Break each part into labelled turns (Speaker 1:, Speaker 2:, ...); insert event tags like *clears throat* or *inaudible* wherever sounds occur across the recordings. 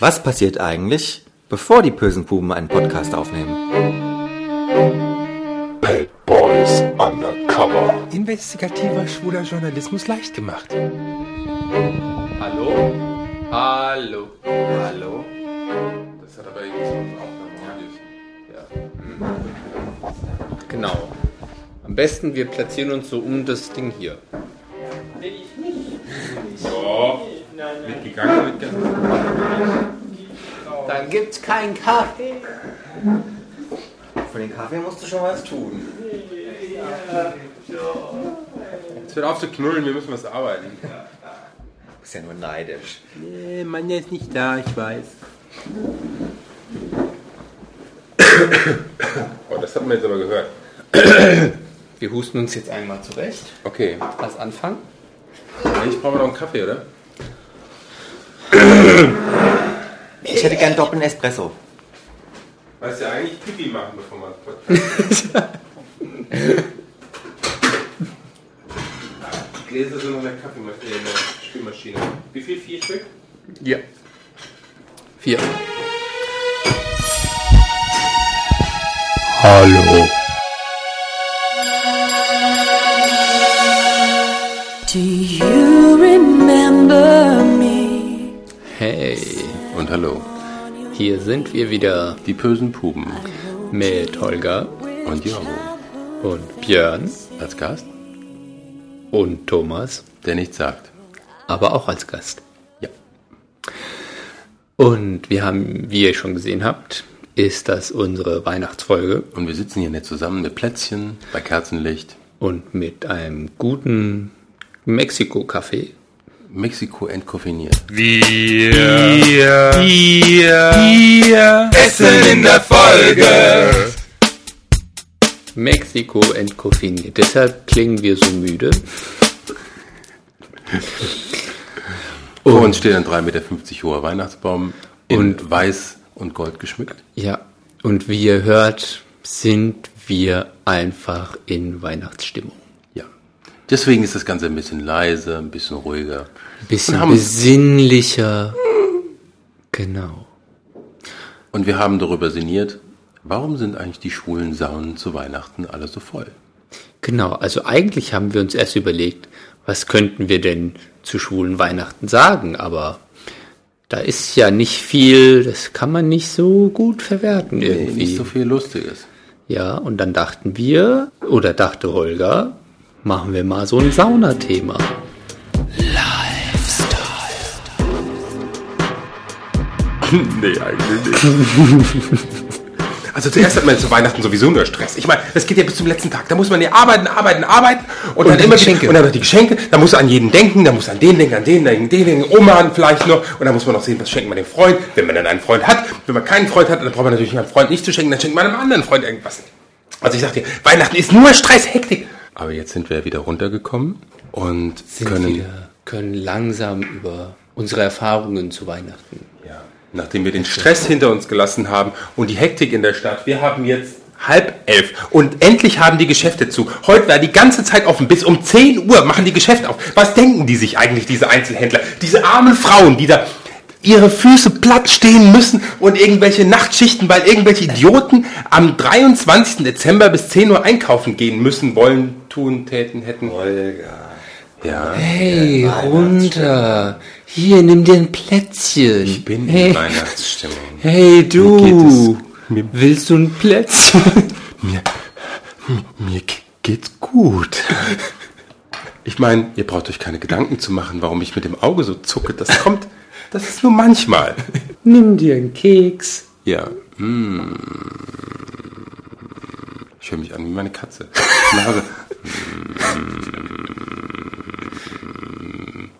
Speaker 1: Was passiert eigentlich, bevor die bösen Buben einen Podcast aufnehmen?
Speaker 2: Bad Boys Undercover.
Speaker 3: Investigativer schwuler Journalismus leicht gemacht.
Speaker 4: Hallo? Hallo?
Speaker 1: Hallo?
Speaker 4: Das hat aber irgendwie so einen Aufnahmeradius. Ja. Genau. Am besten wir platzieren uns so um das Ding hier. So. Mitgegangen, mitgegangen.
Speaker 1: Dann gibt's keinen Kaffee. Für den Kaffee musst du schon was tun.
Speaker 4: Jetzt hört auf zu knullen, wir müssen was arbeiten.
Speaker 1: Du bist ja nur neidisch.
Speaker 3: Nee, Manja ist nicht da, ich weiß.
Speaker 4: Oh, das hat man jetzt aber gehört.
Speaker 5: Wir husten uns jetzt einmal zurecht.
Speaker 4: Okay.
Speaker 5: Als Anfang.
Speaker 4: Eigentlich brauchen wir noch einen Kaffee, oder?
Speaker 1: Ich hätte gern doppelten Espresso.
Speaker 4: Weißt du eigentlich Pipi machen, bevor man Podcast Die Gläser sind noch in der Kaffeemaschine, in der Spülmaschine. Wie viel? Vier Stück?
Speaker 5: Ja. Vier.
Speaker 2: Hallo.
Speaker 6: Do you remember me?
Speaker 5: Hey,
Speaker 4: Und hallo.
Speaker 5: Hier sind wir wieder
Speaker 4: Die bösen Puben.
Speaker 5: mit Holger
Speaker 4: Und Jorgo.
Speaker 5: und Björn
Speaker 4: Als Gast?
Speaker 5: und Thomas,
Speaker 4: Der nichts sagt.
Speaker 5: aber auch als Gast.
Speaker 4: Ja.
Speaker 5: Und wir haben, wie ihr schon gesehen habt, ist das unsere Weihnachtsfolge
Speaker 4: Und wir sitzen hier nett zusammen mit Plätzchen, bei Kerzenlicht.
Speaker 5: und mit einem guten Mexiko-Kaffee.
Speaker 4: Mexiko entkoffiniert.
Speaker 5: Mexiko entkoffiniert. Deshalb klingen wir so müde.
Speaker 4: Vor uns steht ein 3,50 Meter hoher Weihnachtsbaum in
Speaker 5: Und-
Speaker 4: weiß und gold geschmückt.
Speaker 5: Ja, und wie ihr hört, sind wir einfach in Weihnachtsstimmung.
Speaker 4: Ja. Deswegen ist das Ganze ein bisschen leise, ein bisschen ruhiger.
Speaker 5: Ein bisschen besinnlicher. Genau.
Speaker 4: Und wir haben darüber sinniert, warum sind eigentlich die schwulen Saunen zu Weihnachten alle so voll?
Speaker 5: Genau, also eigentlich haben wir uns erst überlegt, was könnten wir denn zu schwulen Weihnachten sagen, aber da ist ja nicht viel, das kann man nicht so gut verwerten
Speaker 4: Nee,
Speaker 5: irgendwie.
Speaker 4: nicht so viel Lustiges.
Speaker 5: Ja, und dann dachten wir, oder dachte Holger, machen wir mal so ein Saunathema. *laughs*
Speaker 4: Nee, eigentlich nicht. *laughs* Also zuerst hat man zu Weihnachten sowieso nur Stress. Ich meine, das geht ja bis zum letzten Tag. Da muss man ja arbeiten, arbeiten, arbeiten und, dann
Speaker 5: die
Speaker 4: immer
Speaker 5: Geschenke.
Speaker 4: Und dann noch die Geschenke. Da muss an jeden denken, da muss an den denken, an den denken, den denken, Oma vielleicht noch. Und dann muss man noch sehen, was schenkt man dem Freund, wenn man dann einen Freund hat. Wenn man keinen Freund hat, dann braucht man natürlich einen Freund nicht zu schenken, dann schenkt man einem anderen Freund irgendwas. Also ich sagte, Weihnachten ist nur Stress, Hektik. Aber jetzt sind wir wieder runtergekommen und
Speaker 5: Sind
Speaker 4: können
Speaker 5: wir können langsam über unsere Erfahrungen zu Weihnachten.
Speaker 4: Nachdem wir den Stress hinter uns gelassen haben und die Hektik in der Stadt, wir haben jetzt halb elf und endlich haben die Geschäfte zu. Heute war die ganze Zeit offen, bis um 10 Uhr machen die Geschäfte auf. Was denken die sich eigentlich, diese Einzelhändler? Diese armen Frauen, die da ihre Füße platt stehen müssen und irgendwelche Nachtschichten, weil irgendwelche Idioten am 23. Dezember bis 10 Uhr einkaufen gehen müssen, wollen, tun, täten, hätten.
Speaker 1: Holger.
Speaker 4: Ja,
Speaker 5: Hey, runter. Hier, nimm dir ein Plätzchen.
Speaker 4: ich bin
Speaker 5: hey.
Speaker 4: in Weihnachtsstimmung.
Speaker 5: Hey,
Speaker 4: Mir
Speaker 5: du.
Speaker 4: es- mir-
Speaker 5: Willst du ein Plätzchen? *laughs*
Speaker 4: Mir, mir ge- geht's gut. Ich meine, ihr braucht euch keine Gedanken zu machen, warum ich mit dem Auge so zucke. Das kommt, das ist nur manchmal.
Speaker 5: nimm dir einen Keks.
Speaker 4: Ja. Mm. Ich höre mich an wie meine Katze. Nase. Und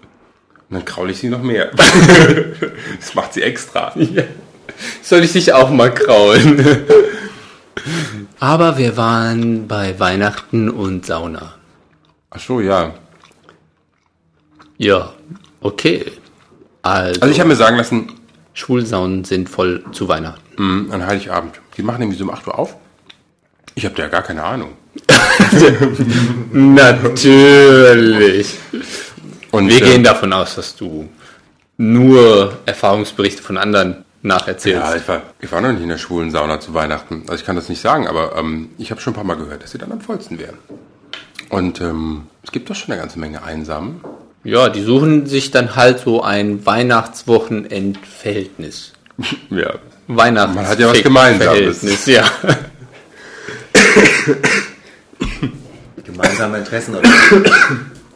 Speaker 4: dann kraule ich sie noch mehr. *laughs* Das macht sie extra.
Speaker 5: Soll ich dich auch mal kraulen? Aber wir waren bei Weihnachten und Sauna.
Speaker 4: Ach so, ja.
Speaker 5: Ja, okay. Also,
Speaker 4: Also ich habe mir sagen lassen,
Speaker 5: Schwulsaunen sind voll zu Weihnachten.
Speaker 4: Mm, an Heiligabend. Die machen irgendwie so um 8 Uhr auf. Ich habe da ja gar keine Ahnung. *laughs*
Speaker 5: Natürlich.
Speaker 4: Und
Speaker 5: Wir
Speaker 4: äh,
Speaker 5: gehen davon aus, dass du nur Erfahrungsberichte von anderen nacherzählst.
Speaker 4: Ja, ich war, ich war noch nicht in der schwulen Sauna zu Weihnachten. Also ich kann das nicht sagen, aber ähm, ich habe schon ein paar Mal gehört, dass sie dann am vollsten wären. Und ähm, es gibt doch schon eine ganze Menge Einsamen.
Speaker 5: Ja, die suchen sich dann halt so ein Weihnachtswochenendverhältnis. *laughs*
Speaker 4: Ja.
Speaker 5: Weihnachts
Speaker 4: Man hat ja was Gemeinsames.
Speaker 5: Ja. *laughs*
Speaker 1: Gemeinsame Interessen oder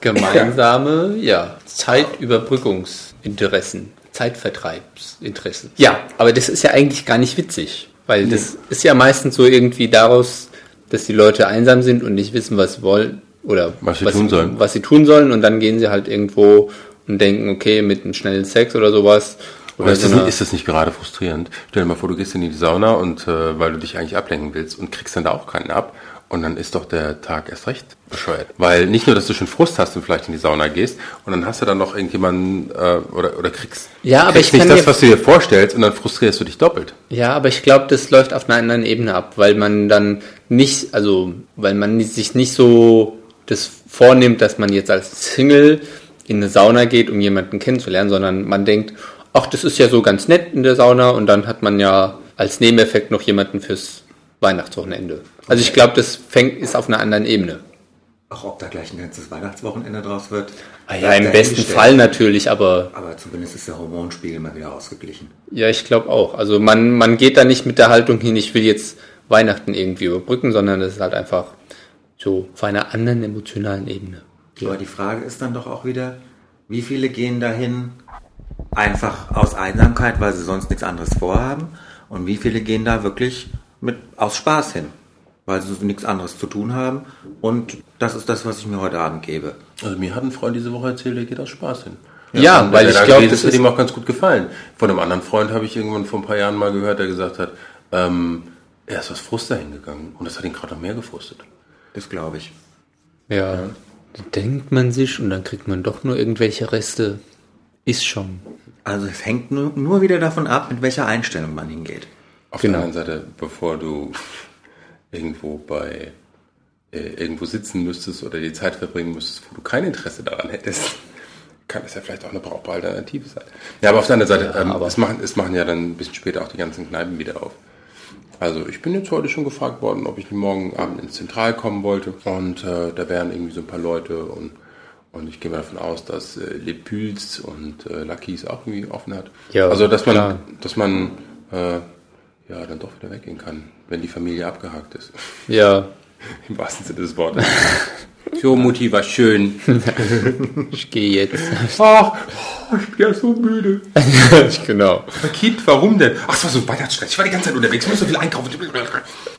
Speaker 5: Gemeinsame, ja, Zeitüberbrückungsinteressen, Zeitvertreibsinteressen. Ja, aber das ist ja eigentlich gar nicht witzig, weil das ist ja meistens so irgendwie daraus, dass die Leute einsam sind und nicht wissen, was sie wollen oder
Speaker 4: Was sie tun sollen.
Speaker 5: was sie tun sollen und dann gehen sie halt irgendwo und denken, okay, mit einem schnellen Sex oder sowas.
Speaker 4: Oder ist,
Speaker 5: so
Speaker 4: das, ist das nicht gerade frustrierend? Stell dir mal vor, du gehst in die Sauna und äh, weil du dich eigentlich ablenken willst und kriegst dann da auch keinen ab. Und dann ist doch der Tag erst recht bescheuert. Weil nicht nur, dass du schon Frust hast und vielleicht in die Sauna gehst und dann hast du dann noch irgendjemanden äh, oder, oder kriegst,
Speaker 5: Ja, aber
Speaker 4: kriegst
Speaker 5: ich
Speaker 4: nicht das, was du dir vorstellst und dann frustrierst du dich doppelt.
Speaker 5: Ja, aber ich glaube, das läuft auf einer anderen Ebene ab, weil man dann nicht, also weil man sich nicht so das vornimmt, dass man jetzt als Single in eine Sauna geht, um jemanden kennenzulernen, sondern man denkt, ach, das ist ja so ganz nett in der Sauna und dann hat man ja als Nebeneffekt noch jemanden fürs Weihnachtswochenende. Also ich glaube, das fängt ist auf einer anderen Ebene.
Speaker 1: auch ob da gleich ein ganzes Weihnachtswochenende draus wird.
Speaker 5: Ah ja, im besten. Fall natürlich, aber
Speaker 1: Aber zumindest ist der Hormonspiegel mal wieder ausgeglichen.
Speaker 5: Ja, ich glaube auch. Also man, man geht da nicht mit der Haltung hin, ich will jetzt Weihnachten irgendwie überbrücken, sondern es ist halt einfach so auf einer anderen emotionalen Ebene.
Speaker 1: Aber die Frage ist dann doch auch wieder, wie viele gehen dahin einfach aus Einsamkeit, weil sie sonst nichts anderes vorhaben? Und wie viele gehen da wirklich mit aus Spaß hin, weil sie nichts anderes zu tun haben? Und das ist das, was ich mir heute Abend gebe.
Speaker 4: Also mir hat ein Freund diese Woche erzählt, der geht aus Spaß hin.
Speaker 5: Ja,
Speaker 4: Und
Speaker 5: weil ich glaube, das
Speaker 4: ist, hat ihm auch ganz gut gefallen. Von einem anderen Freund habe ich irgendwann vor ein paar Jahren mal gehört, der gesagt hat, ähm, er ist aus Frust dahin gegangen und das hat ihn gerade noch mehr gefrustet.
Speaker 1: Das glaube ich.
Speaker 5: ja, da denkt man sich und dann kriegt man doch nur irgendwelche Reste. Ist schon.
Speaker 1: Also es hängt nur, nur wieder davon ab, mit welcher Einstellung man hingeht.
Speaker 4: Auf
Speaker 5: Genau.
Speaker 4: der anderen Seite, bevor du irgendwo bei äh, irgendwo sitzen müsstest oder die Zeit verbringen müsstest, wo du kein Interesse daran hättest, kann es ja vielleicht auch eine brauchbare Alternative sein. Ja, aber auf der anderen Seite, ähm,
Speaker 5: aber-
Speaker 4: es, machen, es machen ja dann ein bisschen später auch die ganzen Kneipen wieder auf. Also ich bin jetzt heute schon gefragt worden, ob ich morgen Abend ins Zentral kommen wollte und äh, da wären irgendwie so ein paar Leute und, und ich gehe mal davon aus, dass äh, Le Puls und äh, Lucky's auch irgendwie offen hat.
Speaker 5: Ja,
Speaker 4: also dass man,
Speaker 5: klar.
Speaker 4: dass man äh, ja dann doch wieder weggehen kann, wenn die Familie abgehakt ist.
Speaker 5: Ja, *laughs*
Speaker 4: Im wahrsten Sinne des Wortes. *laughs* so, Mutti, war schön.
Speaker 5: ich gehe jetzt.
Speaker 4: Ach, oh, ich bin ja so müde. *laughs*
Speaker 5: genau.
Speaker 4: Kind, warum denn? Ach, es war so ein Weihnachtsstress. Ich war die ganze Zeit unterwegs, ich muss so viel einkaufen.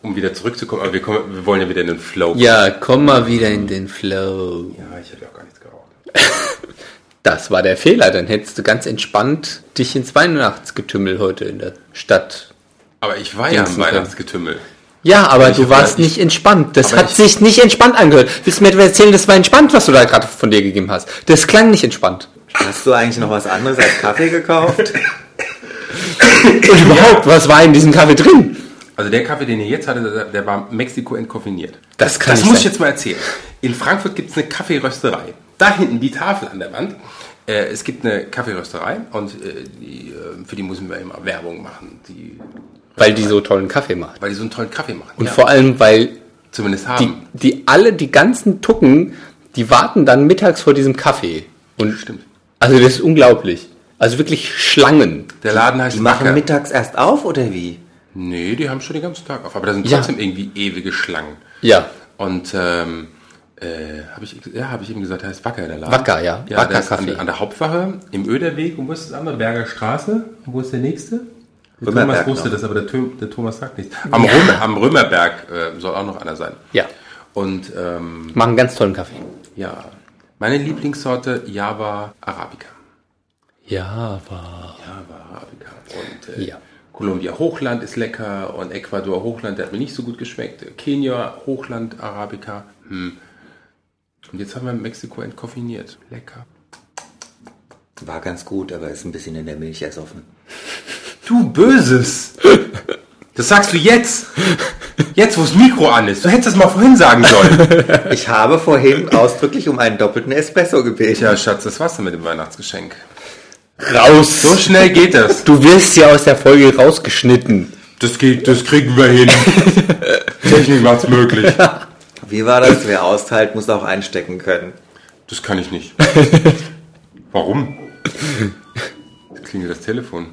Speaker 4: Um wieder zurückzukommen, aber wir, kommen, wir wollen ja wieder in den Flow.
Speaker 5: Ja, komm mal wieder in den Flow.
Speaker 4: Ja, ich habe ja auch gar nichts geraucht. *laughs*
Speaker 5: Das war der Fehler. Dann hättest du ganz entspannt dich ins Weihnachtsgetümmel heute in der Stadt.
Speaker 4: Aber ich war ja im
Speaker 5: Dingsen können. Ja, aber
Speaker 4: Ich
Speaker 5: du warst nicht entspannt. Das hat
Speaker 4: ich-
Speaker 5: sich nicht entspannt angehört. Willst du mir etwa erzählen, das war entspannt, was du da gerade von dir gegeben hast? Das klang nicht entspannt.
Speaker 1: Hast du eigentlich noch was anderes als Kaffee gekauft? *coughs*
Speaker 5: Und überhaupt, was war in diesem Kaffee drin?
Speaker 4: Also der Kaffee, den ihr jetzt hattet, der, war Mexiko entkoffiniert.
Speaker 5: Das kann
Speaker 4: Das
Speaker 5: nicht
Speaker 4: muss ich jetzt mal erzählen. In Frankfurt gibt es eine Kaffeerösterei. Da hinten die Tafel an der Wand. Äh, es gibt eine Kaffeerösterei und äh, die, äh, für die müssen wir immer Werbung machen, die,
Speaker 5: Weil die so tollen Kaffee macht.
Speaker 4: weil die so einen tollen Kaffee machen.
Speaker 5: Und
Speaker 4: Ja,
Speaker 5: vor allem, weil
Speaker 4: zumindest
Speaker 5: die,
Speaker 4: haben.
Speaker 5: die alle, die ganzen Tucken, die warten dann mittags vor diesem Kaffee. Und
Speaker 4: Stimmt.
Speaker 5: Also das ist unglaublich. Also wirklich Schlangen.
Speaker 4: Der Laden heißt
Speaker 1: Die machen
Speaker 4: Wacker.
Speaker 1: mittags erst auf oder wie?
Speaker 4: Nee, die haben schon den ganzen Tag auf, aber da sind
Speaker 5: Ja.
Speaker 4: trotzdem irgendwie ewige Schlangen.
Speaker 5: Ja.
Speaker 4: Und ähm, äh, habe ich, ja, habe ich eben gesagt, heißt Wacker der Laden.
Speaker 5: Wacker, ja.
Speaker 4: ja
Speaker 5: Wacker
Speaker 4: der an,
Speaker 5: Kaffee.
Speaker 4: der- an der Hauptwache im Öderweg. Und wo ist das andere? Berger Straße. Und wo ist der nächste? Der
Speaker 1: Römerberg
Speaker 4: Thomas wusste
Speaker 1: noch.
Speaker 4: das, aber der, Tö- der Thomas sagt nichts. Am, Römer, am Römerberg äh, soll auch noch einer sein.
Speaker 5: Ja.
Speaker 4: Und ähm,
Speaker 5: Machen ganz tollen Kaffee.
Speaker 4: ja, meine Lieblingssorte Java Arabica.
Speaker 5: Ja, war.
Speaker 4: Java Arabica. Und äh,
Speaker 5: Ja.
Speaker 4: Kolumbia Hochland ist lecker und Ecuador Hochland, der hat mir nicht so gut geschmeckt. Kenia Hochland Arabica. Hm. Und jetzt haben wir Mexiko entkoffiniert. Lecker.
Speaker 1: War ganz gut, aber ist ein bisschen in der Milch ersoffen.
Speaker 4: Du Böses! Das sagst du jetzt! Jetzt, wo das Mikro an ist. Du hättest das mal vorhin sagen sollen.
Speaker 1: Ich habe vorhin ausdrücklich um einen doppelten Espresso gebeten.
Speaker 4: Tja, Schatz, das war's dann mit dem Weihnachtsgeschenk.
Speaker 5: Raus!
Speaker 4: So schnell geht das.
Speaker 5: Du wirst ja aus der Folge rausgeschnitten.
Speaker 4: Das geht, das kriegen wir hin. Technik macht's möglich.
Speaker 1: Wie war das? Wer austeilt, muss auch einstecken können.
Speaker 4: Das kann ich nicht. Warum? Jetzt klingelt das Telefon.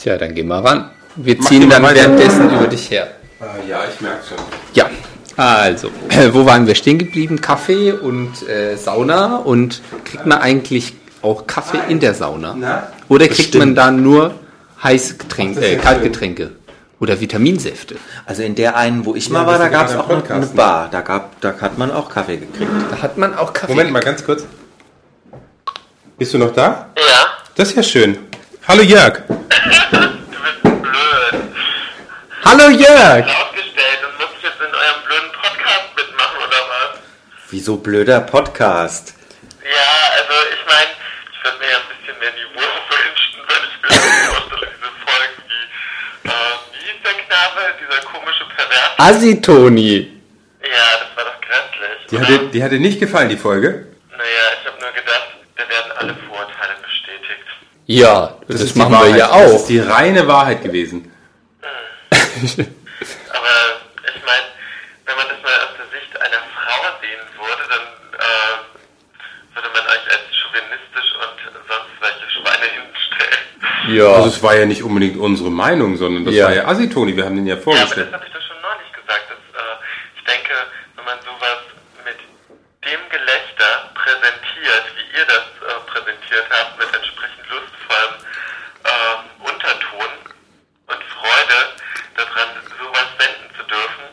Speaker 5: Tja, dann geh mal ran. Wir
Speaker 4: Mach
Speaker 5: ziehen
Speaker 4: mal
Speaker 5: dann währenddessen über dich her.
Speaker 4: Ah, ja, ich merke schon.
Speaker 5: Ja, also, *clears throat* wo waren wir stehen geblieben? Kaffee und äh, Sauna und kriegt man eigentlich auch Kaffee in der Sauna?
Speaker 4: Na?
Speaker 5: Oder kriegt man
Speaker 1: Bestimmt.
Speaker 5: da nur Heißgetränke,
Speaker 4: Ach, das ist
Speaker 5: äh, Kaltgetränke? Oder Vitaminsäfte?
Speaker 1: Also in der einen, wo ich mal
Speaker 4: Ja,
Speaker 1: war,
Speaker 4: das
Speaker 1: da gab es auch
Speaker 4: Podcast,
Speaker 1: eine Bar. Da, gab, da hat man auch Kaffee gekriegt.
Speaker 5: Da hat man auch Kaffee.
Speaker 4: Moment mal, ganz kurz. Bist du noch da?
Speaker 7: Ja,
Speaker 4: Das ist ja schön. Hallo Jörg. *laughs*
Speaker 7: du bist blöd.
Speaker 5: Hallo Jörg!
Speaker 7: Aufgestellt und musst jetzt in eurem blöden Podcast mitmachen, oder was?
Speaker 1: Wieso blöder Podcast?
Speaker 7: Ja, also ich meine, ich würde mir ja ein bisschen mehr Niveau *laughs* wünschen, wenn ich mir vorstelle, diese Folgen wie, äh, wie hieß der Knabe, dieser komische Pervers?
Speaker 5: Asitoni.
Speaker 7: Ja, das war doch grässlich.
Speaker 4: Die
Speaker 7: oder?
Speaker 4: hat, dir, die hat dir nicht gefallen, die Folge?
Speaker 7: Naja, ich habe nur gedacht, da werden alle Vorurteile bestätigt.
Speaker 5: Ja, das,
Speaker 4: ist die
Speaker 5: machen wir ja
Speaker 4: Das
Speaker 5: auch.
Speaker 4: ist die reine Wahrheit gewesen. *laughs*
Speaker 7: Aber ich meine, wenn man das mal aus der Sicht einer Frau sehen würde, dann äh, würde man euch als chauvinistisch und sonst welche Schweine hinstellen.
Speaker 5: Ja.
Speaker 4: Also es war ja nicht unbedingt unsere Meinung, sondern das
Speaker 5: Ja.
Speaker 4: war ja Asitoni, wir haben den ja
Speaker 7: Ja, aber das
Speaker 4: vorgestellt.
Speaker 7: habe ich doch schon neulich gesagt. Dass, äh, ich denke, wenn man sowas mit dem Gelächter präsentiert, wie ihr das äh, präsentiert habt, mit entsprechend lustvollem ähm, Unterton und Freude daran, sowas senden zu dürfen,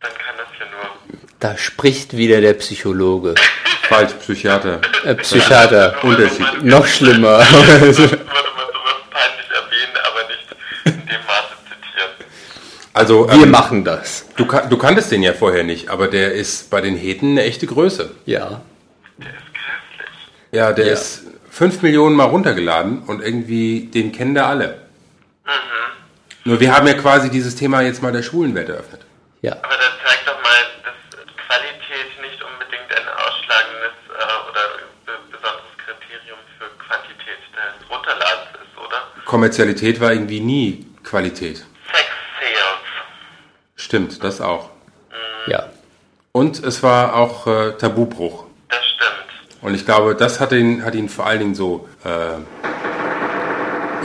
Speaker 7: dann kann das ja nur
Speaker 5: Da spricht wieder der Psychologe.
Speaker 4: Falsch, Psychiater.
Speaker 5: Äh, Psychiater.
Speaker 4: Unterschied.
Speaker 5: Noch schlimmer.
Speaker 7: würde man sowas peinlich erwähnen, aber nicht in dem Maße zitieren.
Speaker 4: Also,
Speaker 5: Wir
Speaker 4: ähm,
Speaker 5: machen das.
Speaker 4: du, du kanntest den ja vorher nicht, aber der ist bei den Heten eine echte Größe.
Speaker 5: Ja.
Speaker 7: Der ist grässlich.
Speaker 4: Ja, der
Speaker 5: Ja.
Speaker 4: ist 5 Millionen Mal runtergeladen und irgendwie, den kennen da alle. Nur wir haben ja quasi dieses Thema jetzt mal der Schwulenwelt eröffnet.
Speaker 5: Ja.
Speaker 7: Aber das zeigt doch mal, dass Qualität nicht unbedingt ein ausschlagendes äh, oder be besonderes Kriterium für Quantität des Runterladens ist, oder?
Speaker 4: Kommerzialität war irgendwie nie Qualität.
Speaker 7: Sex Sales.
Speaker 4: Stimmt, das auch.
Speaker 5: Ja.
Speaker 4: Und es war auch äh, Tabubruch.
Speaker 7: Das stimmt.
Speaker 4: Und ich glaube, das hat ihn, hat ihn vor allen Dingen so. Äh,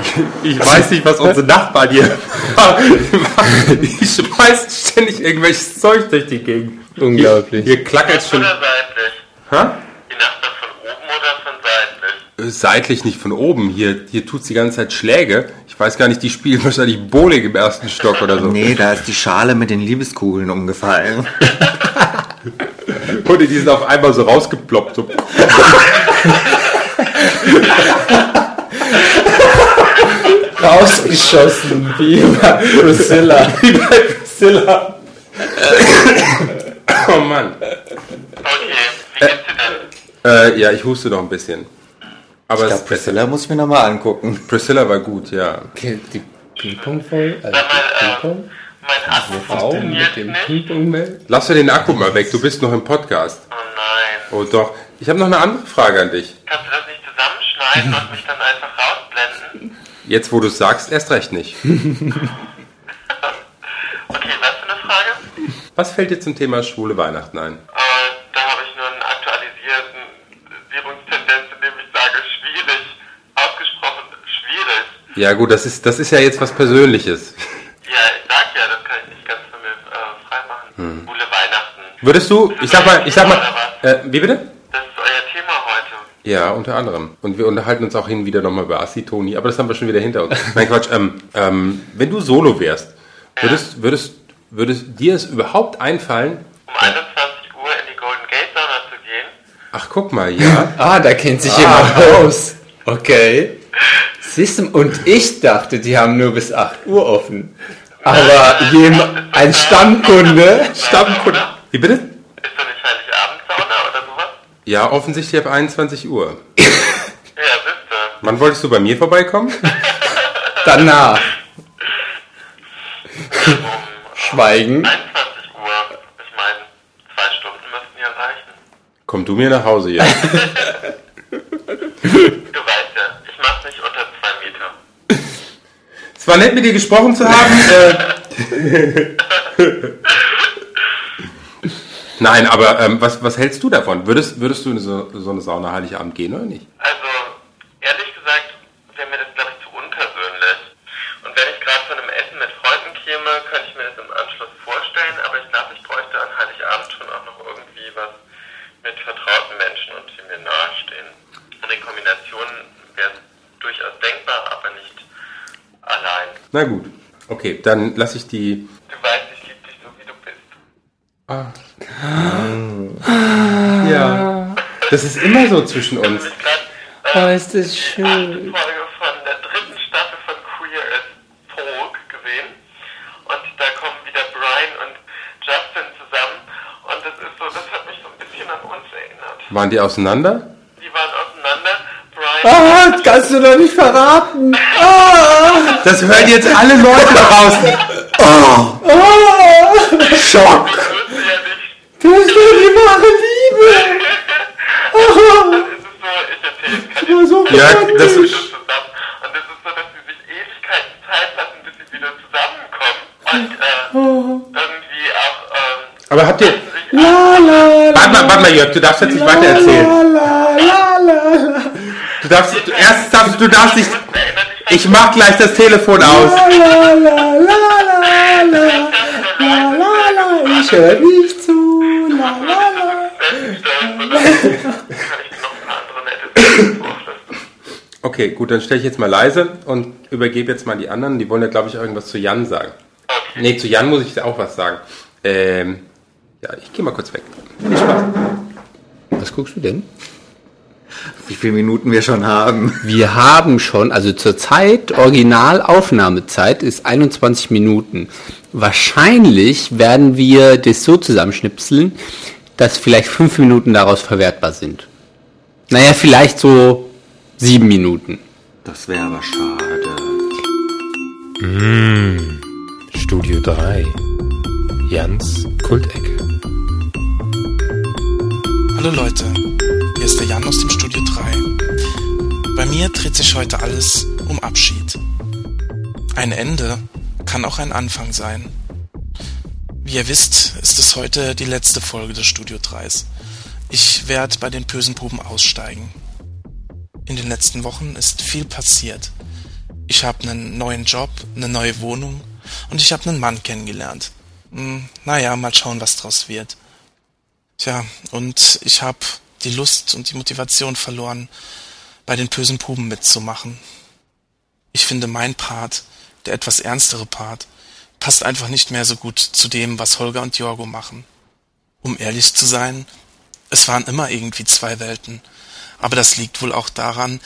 Speaker 4: ich, *laughs* ich weiß nicht, was unsere Nachbarn hier *laughs* machen. Die schmeißen ständig irgendwelches Zeug durch die Gegend.
Speaker 5: Unglaublich.
Speaker 4: Hier, hier klackert schon.
Speaker 7: oder seitlich?
Speaker 4: Ha?
Speaker 7: Die Nachbarn von oben oder von seitlich?
Speaker 4: Äh, nicht von oben. Hier, hier tut's die ganze Zeit Schläge. Ich weiß gar nicht, die spielen *laughs* wahrscheinlich Bowling im ersten Stock oder so.
Speaker 1: Nee, da ist die Schale mit den Liebeskugeln umgefallen. *laughs*
Speaker 4: Und die sind auf einmal so rausgeploppt. So. *laughs*
Speaker 5: Rausgeschossen, wie bei Priscilla.
Speaker 4: Wie bei Priscilla. *coughs* oh Mann.
Speaker 7: Okay, wie geht's dir denn?
Speaker 4: Äh, ja, ich huste noch ein bisschen. Aber
Speaker 1: Ich glaube, Priscilla muss ich mir nochmal angucken.
Speaker 4: Priscilla war gut, ja.
Speaker 5: Okay, die Ping-Pong-Folge, also die
Speaker 7: äh,
Speaker 5: Ping-Pong.
Speaker 7: mein Akku
Speaker 5: Frau
Speaker 7: funktioniert
Speaker 5: mit dem
Speaker 7: nicht.
Speaker 4: Lass dir den Akku mal weg, du bist noch im Podcast.
Speaker 7: Oh nein.
Speaker 4: Oh doch. Ich habe noch eine andere Frage an dich.
Speaker 7: Kannst du das nicht zusammenschneiden und mich dann einfach rausblenden?
Speaker 4: Jetzt, wo du es sagst, erst recht nicht. *laughs* *laughs*
Speaker 7: Okay, was für eine Frage?
Speaker 4: Was fällt dir zum Thema schwule Weihnachten ein? Ja gut, das ist, das ist ja jetzt was Persönliches.
Speaker 7: Ja, ich sag ja, das kann ich nicht ganz von mir äh, freimachen. Schwule Weihnachten.
Speaker 4: Würdest du, ich sag mal, ich sag mal, äh, wie bitte?
Speaker 7: Das ist euer Thema heute.
Speaker 4: Ja, unter anderem. Und wir unterhalten uns auch hin und wieder nochmal über Assi-Toni, aber das haben wir schon wieder hinter uns. Nein, Quatsch. Ähm, ähm, wenn du Solo wärst, würdest, würdest, würdest dir es überhaupt einfallen,
Speaker 7: Um 21 Uhr in die Golden Gate Sauna zu gehen.
Speaker 4: ach guck mal, ja, *laughs*
Speaker 5: Ah, da kennt sich jemand aus. Okay. Siehst du, und ich dachte, die haben nur bis 8 Uhr offen. Aber ein Stammkunde,
Speaker 4: Stammkunde. Wie bitte?
Speaker 7: Ist doch nicht Heiligabend-Sauna oder sowas?
Speaker 4: Ja, offensichtlich ab 21 Uhr.
Speaker 7: Ja, siehste.
Speaker 4: Wann wolltest du bei mir vorbeikommen? *laughs*
Speaker 5: danach. Schweigen.
Speaker 7: 21 Uhr. Ich meine, zwei Stunden müssten ja reichen.
Speaker 4: Komm du mir nach Hause, ja. *laughs*
Speaker 7: Du weißt ja, ich
Speaker 4: Es war nett, mit dir gesprochen zu haben. äh, Nein, aber ähm, was, was hältst du davon? Würdest, würdest du in so, so eine Sauna Heiligabend gehen oder nicht?
Speaker 7: Also, ehrlich gesagt, wäre mir das, glaube ich, zu unpersönlich. Und wenn ich gerade von einem Essen mit Freunden käme, könnte ich mir das im Anschluss vorstellen, aber ich glaube, ich bräuchte an Heiligabend schon auch noch irgendwie was mit vertrauten Menschen und die mir nahestehen. Und in Kombinationen wäre es durchaus denkbar, aber nicht allein.
Speaker 4: Na gut. Okay, dann lasse ich die.
Speaker 7: Du weißt, ich liebe dich so, wie du bist.
Speaker 4: Ja. Das ist immer so zwischen uns.
Speaker 7: Ich gerade
Speaker 5: Oh, ist das schön.
Speaker 7: Folge von der dritten Staffel von Queer as Folk gesehen. Und da kommen wieder Brian und Justin zusammen. Und das ist so, das hat mich so ein bisschen an uns erinnert.
Speaker 4: Waren die auseinander?
Speaker 7: Die waren auseinander. Brian.
Speaker 5: Ah, das kannst du doch nicht verraten. Ah,
Speaker 4: Das hören jetzt alle Leute draußen.
Speaker 5: Schock.
Speaker 7: Wusste ja nicht.
Speaker 5: Das ist doch die wahre Liebe.
Speaker 7: Es ist so, ich erzähle es
Speaker 5: so
Speaker 4: Ja, das ist.
Speaker 7: Und es ist so, dass sie sich Ewigkeiten Zeit lassen, bis sie wieder zusammenkommen. Und äh, irgendwie auch. Ähm,
Speaker 4: Aber habt ihr.
Speaker 7: sich
Speaker 5: La, la,
Speaker 4: Warte mal, warte mal, Jörg, du darfst jetzt nicht weiter erzählen.
Speaker 5: la, la, la, la.
Speaker 4: Du darfst, du, erstens darfst du darfst nicht. Ich mach gleich das Telefon aus.
Speaker 5: La, la, la, la, la, la, la, la, ich höre nicht zu. La.
Speaker 4: Okay, gut, dann stelle ich jetzt mal leise und übergebe jetzt mal die anderen. Die wollen ja, glaube ich, irgendwas zu Jan sagen. Nee, zu Jan muss ich auch was sagen. Ähm, ja, ich gehe mal kurz weg. Viel Spaß.
Speaker 5: Was guckst du denn?
Speaker 1: Wie viele Minuten wir schon haben.
Speaker 5: Wir haben schon, also zurzeit, Originalaufnahmezeit ist 21 Minuten. Wahrscheinlich werden wir das so zusammenschnipseln, dass vielleicht fünf Minuten daraus verwertbar sind. Naja, vielleicht so sieben Minuten.
Speaker 1: Das wäre aber schade.
Speaker 3: Studio 3. Jans Kultecke.
Speaker 8: Hallo Leute, hier ist der Jan aus dem Studio 3. Bei mir dreht sich heute alles um Abschied. Ein Ende kann auch ein Anfang sein. Wie ihr wisst, ist es heute die letzte Folge des Studio 3s. Ich werde bei den bösen Buben aussteigen. In den letzten Wochen ist viel passiert. Ich habe einen neuen Job, eine neue Wohnung und ich habe einen Mann kennengelernt. Hm, naja, mal schauen, was draus wird. Tja, und ich habe die Lust und die Motivation verloren, bei den bösen Puben mitzumachen. Ich finde, mein Part, der etwas ernstere Part, passt einfach nicht mehr so gut zu dem, was Holger und Jorgo machen. Um ehrlich zu sein, es waren immer irgendwie zwei Welten. Aber das liegt wohl auch daran,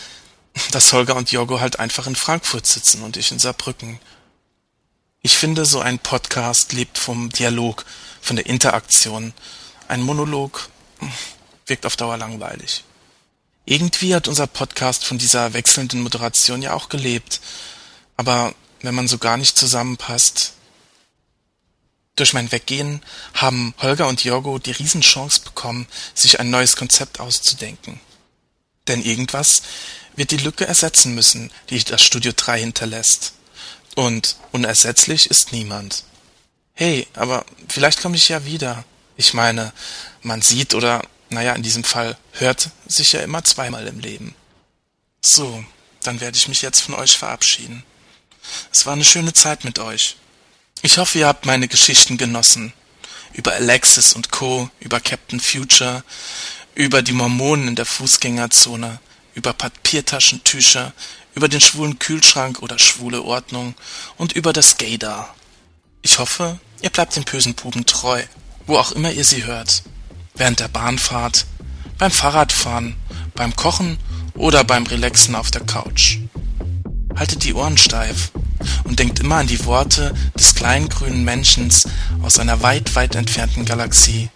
Speaker 8: dass Holger und Jorgo halt einfach in Frankfurt sitzen und ich in Saarbrücken. Ich finde, so ein Podcast lebt vom Dialog, von der Interaktion. Ein Monolog wirkt auf Dauer langweilig. Irgendwie hat unser Podcast von dieser wechselnden Moderation ja auch gelebt. Aber wenn man so gar nicht zusammenpasst. Durch mein Weggehen haben Holger und Jorgo die Riesenchance bekommen, sich ein neues Konzept auszudenken. Denn irgendwas wird die Lücke ersetzen müssen, die das Studio 3 hinterlässt. Und unersetzlich ist niemand. Hey, aber vielleicht komme ich ja wieder. Ich meine, man sieht oder, naja, in diesem Fall hört sich ja immer zweimal im Leben. So, dann werde ich mich jetzt von euch verabschieden. Es war eine schöne Zeit mit euch. Ich hoffe, ihr habt meine Geschichten genossen. Über Alexis und Co., über Captain Future, über die Mormonen in der Fußgängerzone, über Papiertaschentücher, über den schwulen Kühlschrank oder schwule Ordnung und über das Gaydar. Ich hoffe, ihr bleibt den bösen Buben treu, wo auch immer ihr sie hört. Während der Bahnfahrt, beim Fahrradfahren, beim Kochen oder beim Relaxen auf der Couch. Haltet die Ohren steif und denkt immer an die Worte des kleinen grünen Menschens aus einer weit, weit entfernten Galaxie.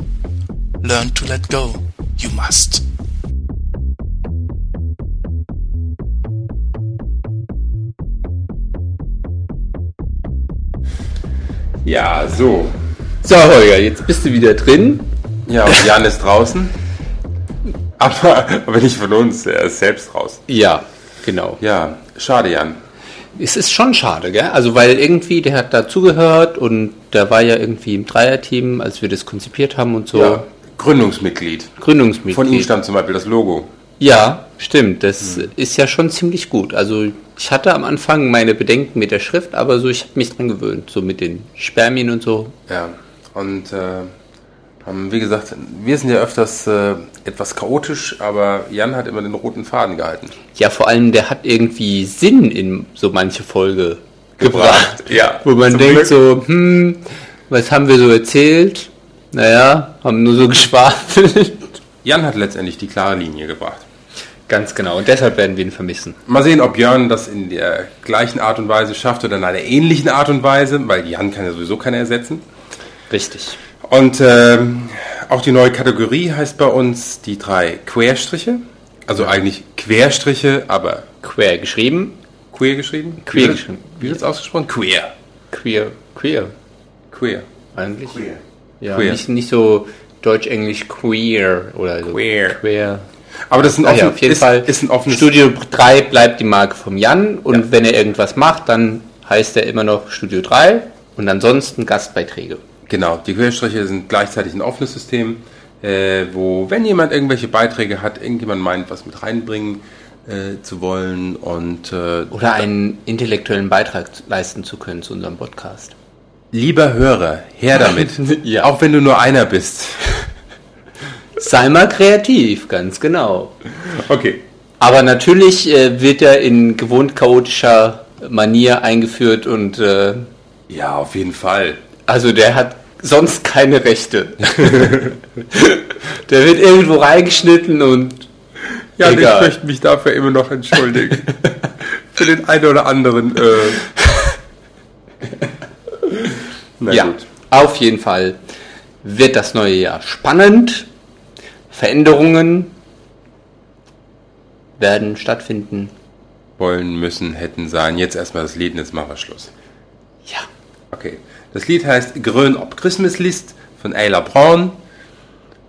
Speaker 8: Learn to let go. You must.
Speaker 4: Ja, so.
Speaker 5: So, Holger, jetzt bist du wieder drin.
Speaker 4: Ja, und Jan ist draußen. Aber, aber nicht von uns, er ist selbst raus.
Speaker 5: Ja, genau.
Speaker 4: Ja, schade, Jan.
Speaker 5: Es ist schon schade, gell? Also weil irgendwie, der hat dazugehört und der war ja irgendwie im Dreierteam, als wir das konzipiert haben und so.
Speaker 4: Ja. Gründungsmitglied.
Speaker 5: Gründungsmitglied.
Speaker 4: Von ihm stammt zum Beispiel das Logo.
Speaker 5: Ja, stimmt. Das ist ja schon ziemlich gut. Also ich hatte am Anfang meine Bedenken mit der Schrift, aber so ich habe mich dran gewöhnt, so mit den Spermien und so.
Speaker 4: Ja. Und äh, haben, wie gesagt, wir sind ja öfters äh, etwas chaotisch, aber Jan hat immer den roten Faden gehalten.
Speaker 5: Ja, vor allem der hat irgendwie Sinn in so manche Folge gebracht.
Speaker 4: Ja.
Speaker 5: Wo man denkt
Speaker 4: Glück.
Speaker 5: so, hm, was haben wir so erzählt? Naja, haben nur so *laughs* geschwafelt.
Speaker 4: Jan hat letztendlich die klare Linie gebracht.
Speaker 5: Ganz genau. Und deshalb werden wir ihn vermissen.
Speaker 4: Mal sehen, ob Jörn das in der gleichen Art und Weise schafft oder in einer ähnlichen Art und Weise, weil Jan kann ja sowieso keiner ersetzen.
Speaker 5: Richtig.
Speaker 4: Und ähm, auch die neue Kategorie heißt bei uns die drei Querstriche. Also eigentlich Querstriche, aber
Speaker 5: Queer geschrieben.
Speaker 4: queer geschrieben.
Speaker 5: Queer
Speaker 4: Wie-
Speaker 5: geschrieben.
Speaker 4: Wie wird es ausgesprochen? Queer.
Speaker 5: Queer. Queer.
Speaker 4: Queer.
Speaker 5: Eigentlich. Ja,
Speaker 4: Queer.
Speaker 5: Nicht, nicht so Deutsch-Englisch queer oder so.
Speaker 4: Queer.
Speaker 5: Queer.
Speaker 4: Aber das ist ein, offen,
Speaker 5: ja, auf jeden
Speaker 4: ist,
Speaker 5: Fall.
Speaker 4: ist ein offenes
Speaker 5: Studio 3 bleibt die Marke vom Jan und wenn er irgendwas macht, dann heißt er immer noch Studio 3 und ansonsten Gastbeiträge.
Speaker 4: Genau, die Querstriche sind gleichzeitig ein offenes System, äh, wo, wenn jemand irgendwelche Beiträge hat, irgendjemand meint, was mit reinbringen äh, zu wollen und äh,
Speaker 5: Oder einen intellektuellen Beitrag leisten zu können zu unserem Podcast.
Speaker 4: lieber Hörer, her damit, *laughs*
Speaker 5: Ja.
Speaker 4: auch wenn du nur einer bist. *laughs*
Speaker 5: Sei mal kreativ, ganz genau.
Speaker 4: Okay.
Speaker 5: Aber natürlich äh, wird er in gewohnt chaotischer Manier eingeführt und äh,
Speaker 4: Ja, auf jeden Fall.
Speaker 5: also der hat sonst keine Rechte. *laughs* der wird irgendwo reingeschnitten und
Speaker 4: Ja, ich
Speaker 5: Egal.
Speaker 4: möchte mich dafür immer noch entschuldigen. Für den einen oder anderen. Äh, *laughs* na
Speaker 5: ja,
Speaker 4: gut.
Speaker 5: auf jeden Fall wird das neue Jahr spannend. Veränderungen werden stattfinden.
Speaker 4: Wollen, müssen, hätten, sein. Jetzt erstmal das Lied jetzt machen wir Schluss.
Speaker 5: Ja.
Speaker 4: Okay. Das Lied heißt Grön ob Christmas List von Ayla Braun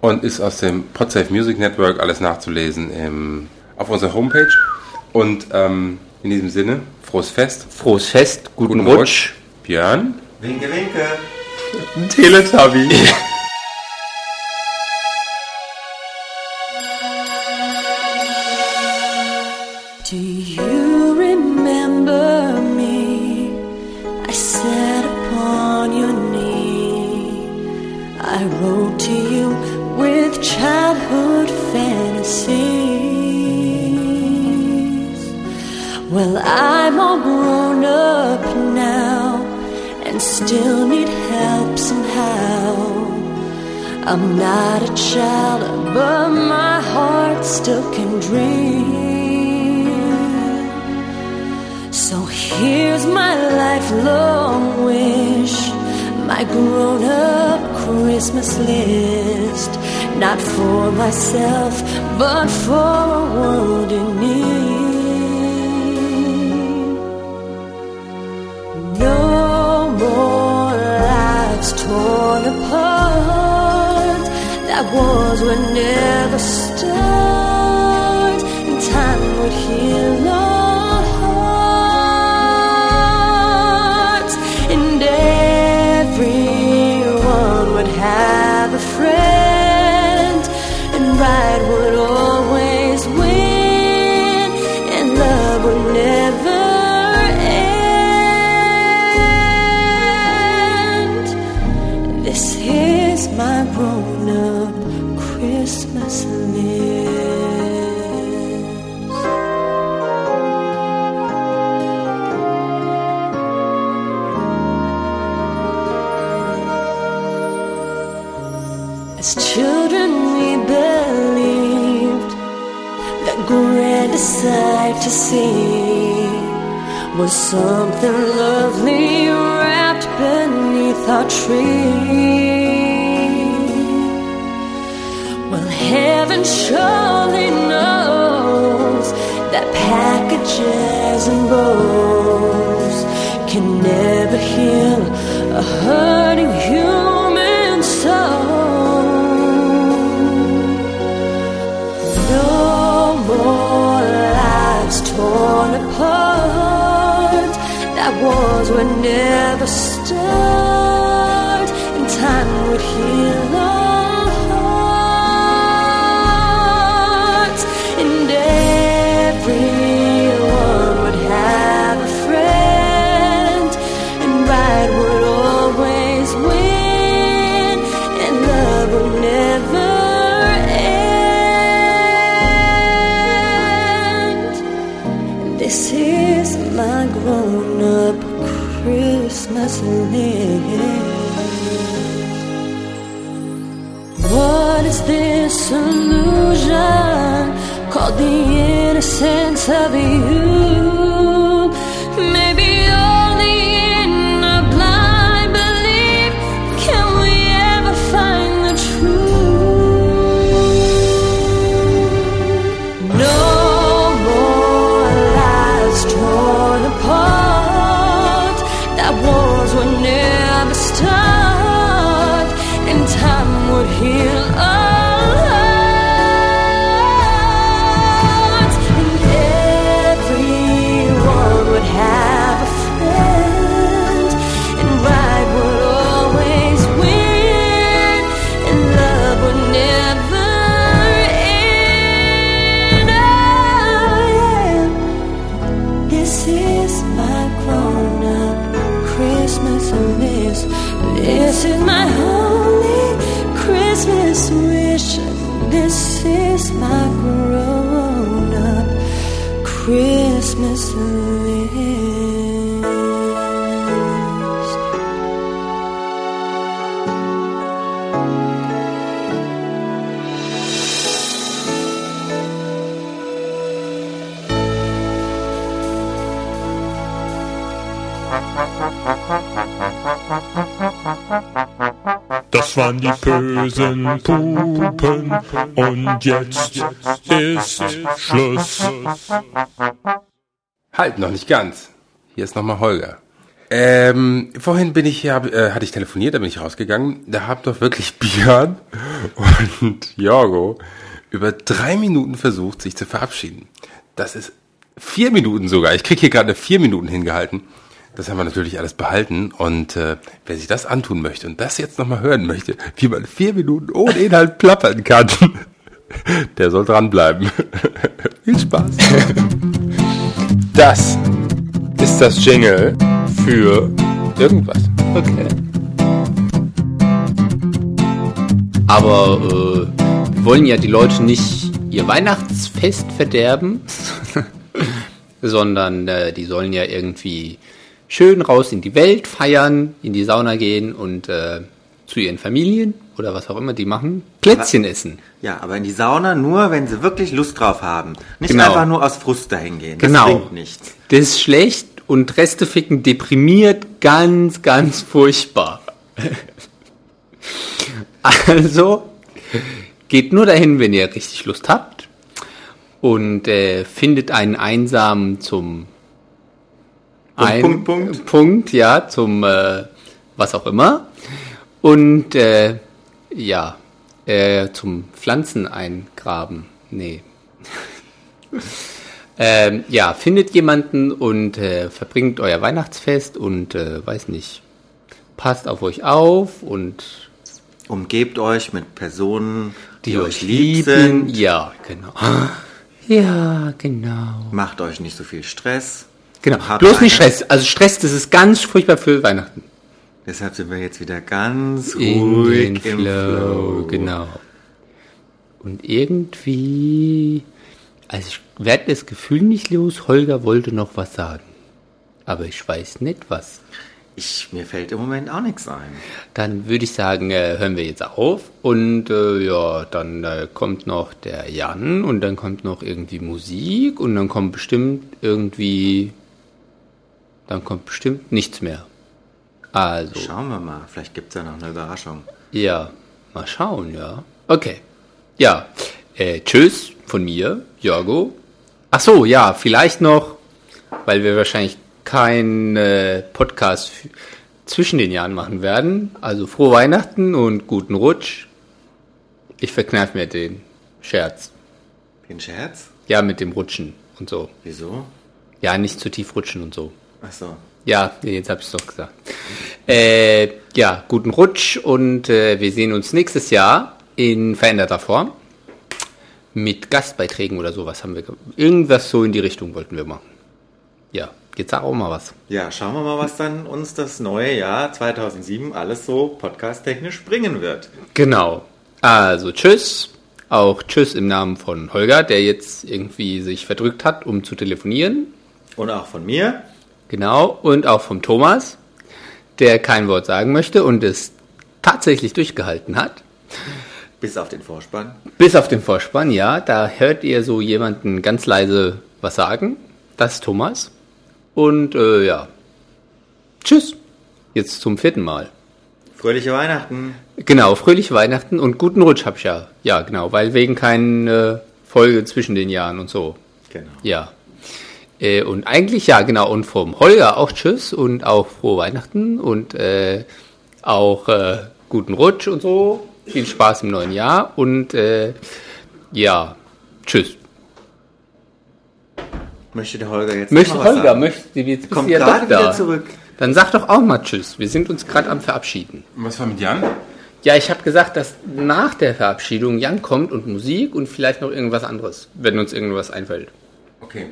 Speaker 4: und ist aus dem Podsafe Music Network alles nachzulesen im, auf unserer Homepage. Und ähm, in diesem Sinne, frohes Fest,
Speaker 5: Frohes Fest, guten,
Speaker 4: guten
Speaker 5: Rutsch.
Speaker 4: Rutsch. Björn.
Speaker 1: Winke, winke.
Speaker 4: Teletubby.
Speaker 6: Do you remember me? I sat Wrote to you with childhood fantasies. Well, I'm all grown up now and still need help somehow. I'm not a child, but my heart still can dream. So here's my lifelong wish, my grown up Christmas list. Not for myself, but for a world in need. No more lives torn apart. That wars would never start, and time would heal was something lovely wrapped beneath our tree. Well, heaven surely knows that packages and bows can never heal a hurting never is this illusion called the innocence of you? This is my holy Christmas wish. This is my grown up Christmas list.
Speaker 3: Das waren die bösen Pupen und jetzt ist Schluss.
Speaker 4: Halt, noch nicht ganz. Hier ist nochmal Holger. Ähm, vorhin bin ich ja, äh, hatte ich telefoniert, da bin ich rausgegangen. Da haben doch wirklich Björn und Jorgo über drei Minuten versucht, sich zu verabschieden. Das ist vier Minuten sogar. Ich krieg hier gerade vier Minuten hingehalten. Das haben wir natürlich alles behalten. Und äh, wer sich das antun möchte und das jetzt nochmal hören möchte, wie man vier Minuten ohne Inhalt plappern kann, *laughs* der soll dranbleiben. *laughs* Viel Spaß. Das ist das Jingle für irgendwas.
Speaker 5: Okay. Aber äh, wir wollen ja die Leute nicht ihr Weihnachtsfest verderben, *laughs* sondern äh, die sollen ja irgendwie schön raus in die Welt feiern, in die Sauna gehen und äh, zu ihren Familien oder was auch immer die machen, Plätzchen essen.
Speaker 1: Ja, aber in die Sauna nur, wenn sie wirklich Lust drauf haben. Nicht
Speaker 5: Genau.
Speaker 1: einfach nur aus Frust dahin gehen. Das
Speaker 5: Genau.
Speaker 1: bringt nichts.
Speaker 5: Das ist schlecht und Reste ficken deprimiert ganz, ganz furchtbar. *laughs* Also geht nur dahin, wenn ihr richtig Lust habt und äh, findet einen einsamen zum
Speaker 1: Punkt, Punkt, Punkt.
Speaker 5: Punkt, ja, zum äh, was auch immer und äh, ja, äh, zum Pflanzen eingraben. Nee. *laughs* Ähm, ja, findet jemanden und äh, verbringt euer Weihnachtsfest und äh, weiß nicht, passt auf euch auf und
Speaker 1: Umgebt euch mit Personen,
Speaker 5: die, euch lieben.
Speaker 1: sind.
Speaker 5: Ja, genau. *gasps* Ja, genau.
Speaker 1: Macht euch nicht so viel Stress.
Speaker 5: Genau.
Speaker 1: Habt
Speaker 5: Bloß nicht Stress. Also Stress, das ist ganz furchtbar für Weihnachten.
Speaker 1: Deshalb sind wir jetzt wieder ganz ruhig im
Speaker 5: Flow,
Speaker 1: Flow.
Speaker 5: genau. Und irgendwie, also ich werde das Gefühl nicht los, Holger wollte noch was sagen. Aber ich weiß nicht was.
Speaker 1: Ich, mir fällt im Moment auch nichts ein.
Speaker 5: Dann würde ich sagen, äh, hören wir jetzt auf. Und äh, ja, dann äh, kommt noch der Jan und dann kommt noch irgendwie Musik und dann kommt bestimmt irgendwie. Dann kommt bestimmt nichts mehr. Also,
Speaker 1: Schauen wir mal, vielleicht gibt es ja noch eine Überraschung.
Speaker 5: ja, mal schauen, ja. Okay. Ja, äh, tschüss von mir, Jorgo. Ach so, ja, vielleicht noch, weil wir wahrscheinlich keinen äh, Podcast zwischen den Jahren machen werden. Also frohe Weihnachten und guten Rutsch. Ich verkneif mir den Scherz.
Speaker 1: Den Scherz?
Speaker 5: Ja, mit dem Rutschen und so.
Speaker 1: Wieso?
Speaker 5: Ja, nicht zu tief rutschen und so.
Speaker 1: Ach so.
Speaker 5: Ja, jetzt habe ich es doch gesagt. Äh, ja, guten Rutsch und äh, wir sehen uns nächstes Jahr in veränderter Form. Mit Gastbeiträgen oder sowas haben wir. ge- Irgendwas so in die Richtung wollten wir machen. Ja, jetzt sag auch mal was.
Speaker 1: Ja, schauen wir mal, was dann uns das neue Jahr 2007 alles so podcast-technisch bringen wird.
Speaker 5: Genau. Also tschüss. Auch tschüss im Namen von Holger, der jetzt irgendwie sich verdrückt hat, um zu telefonieren.
Speaker 1: Und auch von mir.
Speaker 5: Genau. Und auch vom Thomas, der kein Wort sagen möchte und es tatsächlich durchgehalten hat.
Speaker 1: Bis auf den Vorspann.
Speaker 5: Bis auf den Vorspann, ja. Da hört ihr so jemanden ganz leise was sagen. Das ist Thomas. Und äh, ja. Tschüss. Jetzt zum vierten Mal.
Speaker 1: Fröhliche Weihnachten.
Speaker 5: Genau, fröhliche Weihnachten und guten Rutsch hab ich ja. Ja, genau, weil wegen keine äh, Folge zwischen den Jahren und so.
Speaker 1: Genau.
Speaker 5: Ja. Äh, und eigentlich, ja, genau, und vom Holger auch Tschüss und auch frohe Weihnachten und äh, auch äh, guten Rutsch und so. Viel Spaß im neuen Jahr und äh, ja, Tschüss.
Speaker 1: Möchte der Holger jetzt
Speaker 5: Möchte
Speaker 1: noch
Speaker 5: Holger,
Speaker 1: sagen?
Speaker 5: möchte jetzt
Speaker 1: Kommt
Speaker 5: ja
Speaker 1: gerade
Speaker 5: doch da.
Speaker 1: wieder zurück.
Speaker 5: Dann sag doch auch mal Tschüss. Wir sind uns gerade am Verabschieden.
Speaker 4: Und was war mit Jan?
Speaker 5: Ja, ich habe gesagt, dass nach der Verabschiedung Jan kommt und Musik und vielleicht noch irgendwas anderes, wenn uns irgendwas einfällt.
Speaker 4: Okay.